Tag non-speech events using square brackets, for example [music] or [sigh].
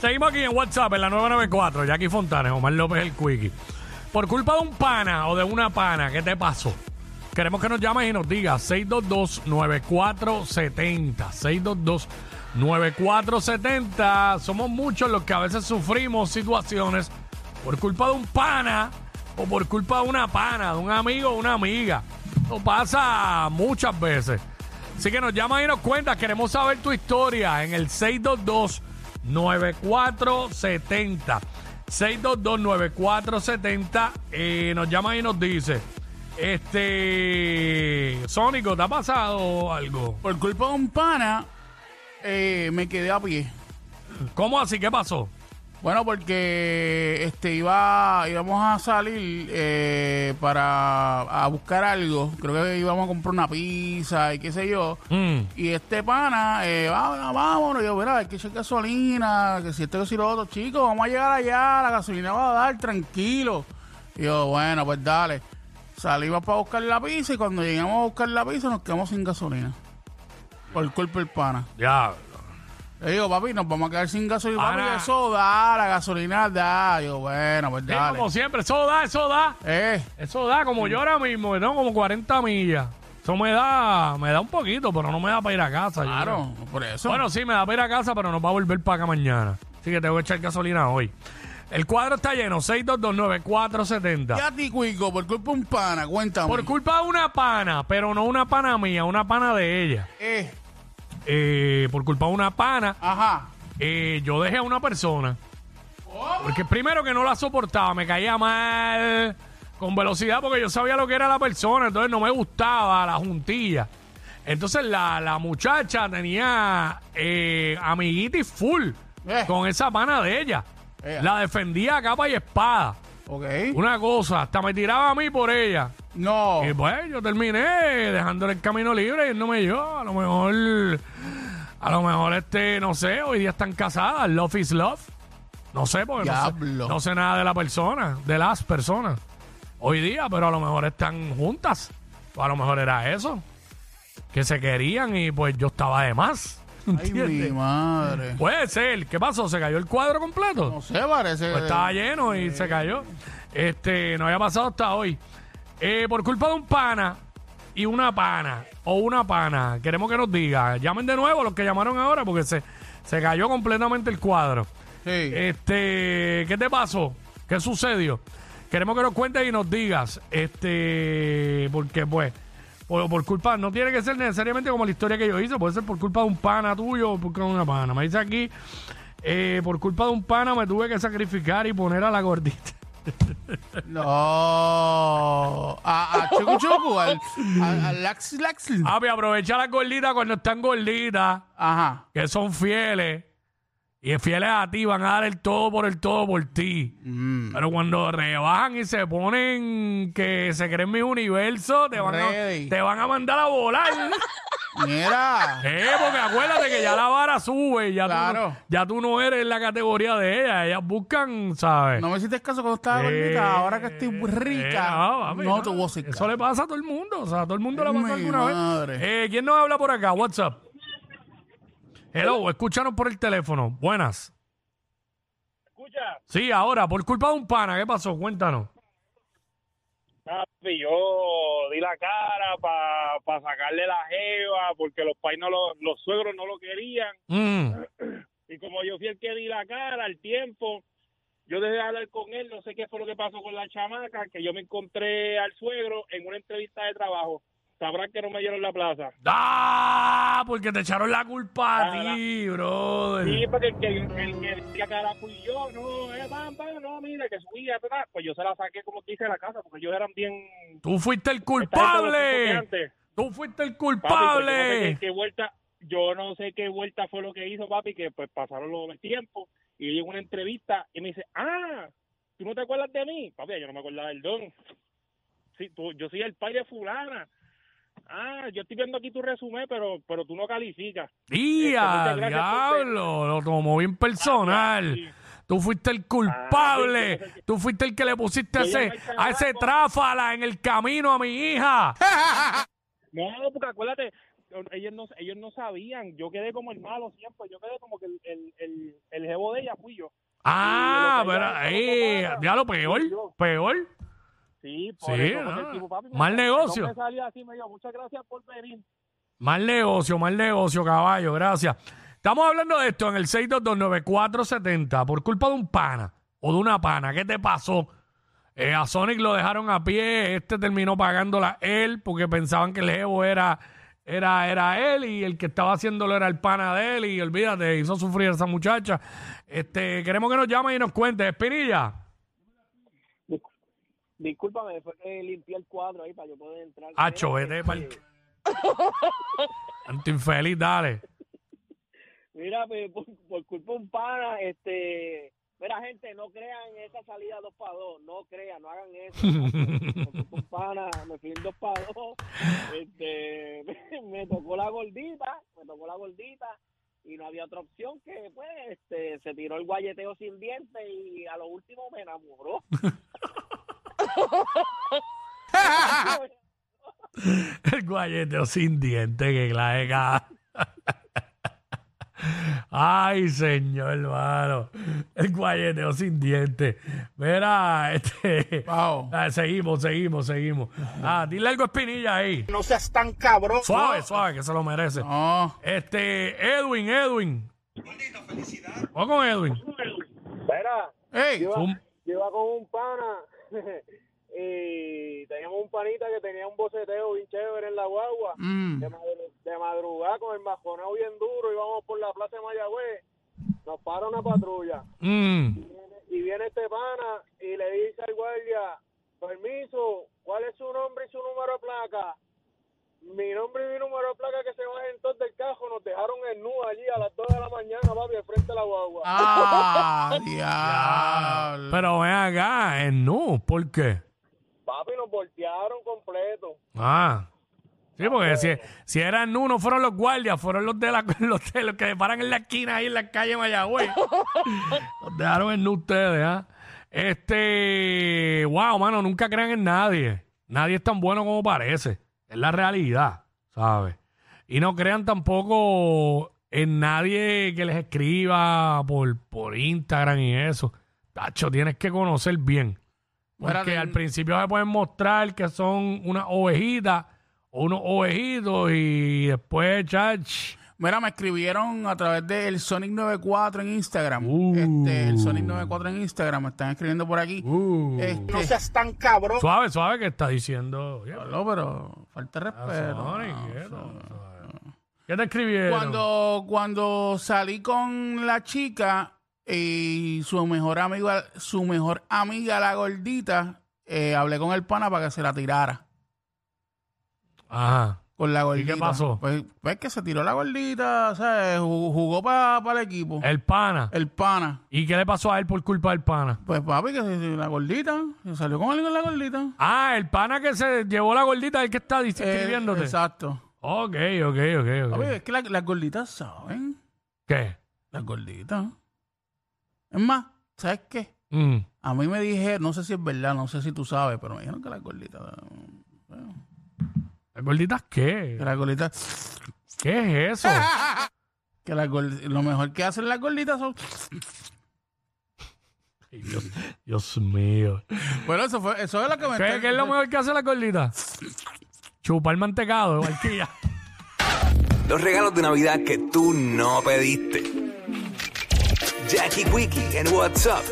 Seguimos aquí en WhatsApp en la 994, Jackie Fontanes, Omar López el Quickie. Por culpa de un pana o de una pana, ¿qué te pasó? Queremos que nos llames y nos digas 622-9470. 622-9470. Somos muchos los que a veces sufrimos situaciones por culpa de un pana o por culpa de una pana, de un amigo o una amiga. Eso pasa muchas veces. Así que nos llamas y nos cuentas. Queremos saber tu historia en el 622-9470. 622-9470. Eh, nos llama y nos dice. Este. Sónico, ¿te ha pasado algo? Por culpa de un pana, eh, me quedé a pie. ¿Cómo así? ¿Qué pasó? Bueno, porque este iba íbamos a salir eh, para a buscar algo. Creo que íbamos a comprar una pizza y qué sé yo. Mm. Y este pana, eh, vámonos, vámonos. Y yo, mira, hay que echar gasolina, que si esto que si lo otro, chicos, vamos a llegar allá, la gasolina va a dar, tranquilo. Y yo, bueno, pues dale. Salimos para buscar la pizza y cuando llegamos a buscar la pizza nos quedamos sin gasolina. Por culpa del pana. Ya. Le digo, papi, nos vamos a quedar sin gasolina. Papi, eso da, la gasolina da. Yo, bueno, pues Sí, dale. como siempre, eso da, eso da. Eh, Eso da, como yo ahora mismo, tengo como 40 millas. Eso me da, me da un poquito, pero no me da para ir a casa. yo claro, por eso. Bueno, sí, me da para ir a casa, pero no va a volver para acá mañana. Así que tengo que echar gasolina hoy. El cuadro está lleno, 6229470. ¿Qué a ti, Cuico? Por culpa de un pana, cuéntame. Por culpa de una pana, pero no una pana mía, una pana de ella. Eh, Eh, por culpa de una pana, ajá. eh, yo dejé a una persona. Porque primero que no la soportaba, me caía mal, con velocidad, porque yo sabía lo que era la persona, entonces no me gustaba la juntilla. Entonces la, la muchacha tenía eh, amiguitis full Eh. con esa pana de ella. Eh. La defendía a capa y espada. Ok. Una cosa, hasta me tiraba a mí por ella. No. Y pues yo terminé dejándole el camino libre y no me yo. A lo mejor, a lo mejor este, no sé, hoy día están casadas. Love is love. No sé, porque no sé, Diablo. no sé nada de la persona, de las personas. Hoy día, pero a lo mejor están juntas. O a lo mejor era eso. Que se querían y pues yo estaba de más. Ay, mi madre. Puede ser. ¿Qué pasó? ¿Se cayó el cuadro completo? No sé, parece. Pues estaba lleno y se cayó. Este, no había pasado hasta hoy. Eh, por culpa de un pana y una pana o una pana, queremos que nos diga. Llamen de nuevo los que llamaron ahora porque se, se cayó completamente el cuadro. Sí. Este, ¿qué te pasó? ¿Qué sucedió? Queremos que nos cuentes y nos digas. Este, porque pues, por, por culpa, no tiene que ser necesariamente como la historia que yo hice, puede ser por culpa de un pana tuyo o por culpa de una pana. Me dice aquí, eh, por culpa de un pana me tuve que sacrificar y poner a la gordita. [laughs] No. Chucu Chucu, al, al, al Lax Lax. Ah, pues aprovecha las gorditas cuando están gorditas, Ajá. que son fieles. Y fieles a ti, van a dar el todo por el todo por ti. Mm. Pero cuando rebajan y se ponen que se creen mi universo, te van, a, Ready. te van a mandar a volar. [laughs] Mira. eh, porque acuérdate que ya la vara sube, ya, tú, Claro. ya tú no eres la categoría de ellas. Ellas buscan, ¿sabes? No me hiciste caso cuando estaba Eh, gordita. Ahora que estoy eh, rica, no, no, papi, te voy a hacer Eso caso. le pasa a todo el mundo. O sea, a todo el mundo le pasa Mi alguna madre. vez. Eh, ¿Quién nos habla por acá? WhatsApp. Hello, escúchanos por el teléfono. Buenas. Escucha, Sí, ahora, por culpa de un pana, ¿qué pasó? Cuéntanos. Papi, yo di la cara para sacarle la jeva porque los pais no lo- los suegros no lo querían Mm. y como yo fui el que di la cara al tiempo, yo dejé de hablar con él, no sé qué fue lo que pasó con la chamaca, que yo me encontré al suegro en una entrevista de trabajo. Sabrán que no me dieron la plaza. ¡Ah! Porque te echaron la culpa a Ah, ti, brother. Sí, porque el que, el que di la cara fui yo, no, eh, pam, pam, no, mira, que subía atrás. Pues yo se la saqué como quise de la casa porque ellos eran bien... Tú fuiste el culpable. Tú fuiste el Papi, pues, culpable. yo, no sé qué, qué vuelta, yo no sé qué vuelta fue lo que hizo, papi, que pues pasaron los tiempos y llegó una entrevista y me dice, ah, ¿tú no te acuerdas de mí? Papi, yo no me acordaba del don. Sí, tú, yo soy el padre de fulana. Ah, yo estoy viendo aquí tu resumen, pero pero tú no calificas. ¡Día! por ¡Diablo! Lo tomó bien personal. sí. Tú fuiste el culpable. Ah, sí, Tú fuiste el que le pusiste Yo ese, a ese tráfala en el camino a mi hija. [laughs] No, porque acuérdate, ellos no, ellos no sabían. Yo quedé como el malo siempre. Yo quedé como que el, el, el, el jevo de ella fui yo. Ah, pero ahí, ¿cómo ya lo peor, peor. Sí, por Sí, eso, porque no. el tipo, papi, me- Mal no negocio. me salió así, me dijo, muchas gracias por venir. Mal negocio, mal negocio, caballo, gracias. Estamos hablando de esto en el 6229470 por culpa de un pana o de una pana. ¿Qué te pasó? Eh, a Sonic lo dejaron a pie, este terminó pagándola él porque pensaban que el jevo era, era, era él y el que estaba haciéndolo era el pana de él y olvídate, hizo sufrir a esa muchacha. Este, queremos que nos llame y nos cuente. Espinilla. Discúlpame, fue que limpié el cuadro ahí para yo poder entrar. Hacho, vete este, pa'l- [laughs] Tanto infeliz, dale. Mira, pues, por, por culpa de un pana, este... Mira, gente, no crean en esa salida 2 para 2. No crean, no hagan eso. [laughs] por culpa de un pana, me fui en 2 para 2. Este, [laughs] me tocó la gordita, me tocó la gordita. Y no había otra opción que, pues, este, se tiró el guayeteo sin dientes y a lo último me enamoró. [laughs] El guayeteo sin diente que clave [laughs] Ay, señor, hermano. El guayeteo sin diente. Mira, este. Wow. ah, seguimos, seguimos, seguimos. Ah, dile algo a Espinilla ahí. No seas tan cabrón. Suave, suave, que se lo merece. No. Este, Edwin, Edwin. Vamos con Edwin. Mira, Ey, yo iba, Zum- yo iba con un pana [laughs] y teníamos un panita que tenía un boceteo bien chévere en la guagua. mm, De, madru- de madrugada con el majoneo bien duro íbamos por la plaza de Mayagüez. Nos para una patrulla Mm. y viene este pana y le dice al guardia, permiso, ¿cuál es su nombre y su número de placa? Mi nombre y mi número de placa que se bajen todos del cajo nos dejaron en nu allí a las 2 de la mañana, papi, al frente de la guagua. Ah, [laughs] diablo. Pero ven acá, en nu, ¿por qué? Completo. Ah. Sí, porque si, si eran nu, no fueron los guardias, fueron los de, la, [laughs] los, de los que paran en la esquina ahí en la calle Mayagüez. [laughs] los dejaron en nu ustedes, ¿ah? Este, wow, mano, nunca crean en nadie. Nadie es tan bueno como parece. Es la realidad, ¿sabes? Y no crean tampoco en nadie que les escriba por, por Instagram y eso. Tacho, tienes que conocer bien. Porque al principio se pueden mostrar que son unas ovejitas o unos ovejitos y después, chach, Mira, me escribieron a través del Sonic 94 en Instagram. Uh. Este, el Sonic 94 en Instagram, me están escribiendo por aquí. uh, Este, No seas tan cabrón. suave, suave que está diciendo. No, pero falta ah, respeto. Sonic, no, suave. ¿Qué te escribieron? Cuando, cuando salí con la chica y su mejor amiga, su mejor amiga, la gordita, eh, hablé con el pana para que se la tirara. Ajá. Con la ¿Y gordita. qué pasó? Pues, pues que se tiró la gordita, ¿sabes? Jugó, jugó para el equipo. El pana. El pana. ¿Y qué le pasó a él por culpa del pana? Pues papi, que se- la gordita, se salió con él con la gordita. Ah, el pana que se llevó la gordita, el que está Eh, escribiéndote. exacto. ok, ok, ok, Papi, ok. es que la- las gorditas saben. ¿Qué? Las gorditas. Es más, ¿sabes qué? Mm. A mí me dije, no sé si es verdad, no sé si tú sabes, pero me dijeron que las gorditas. ¿Las gorditas qué? Que las gorditas. ¿Qué es eso? [laughs] Que las lo mejor que hacen las gorditas son. Ay, Dios, Dios mío. Bueno, eso fue, eso es lo que me ¿Qué, está- qué es lo mejor que hace la gordita? Chupar mantecado [laughs] de barquilla. Los regalos de Navidad que tú no pediste. Jackie Quickie en WhatsApp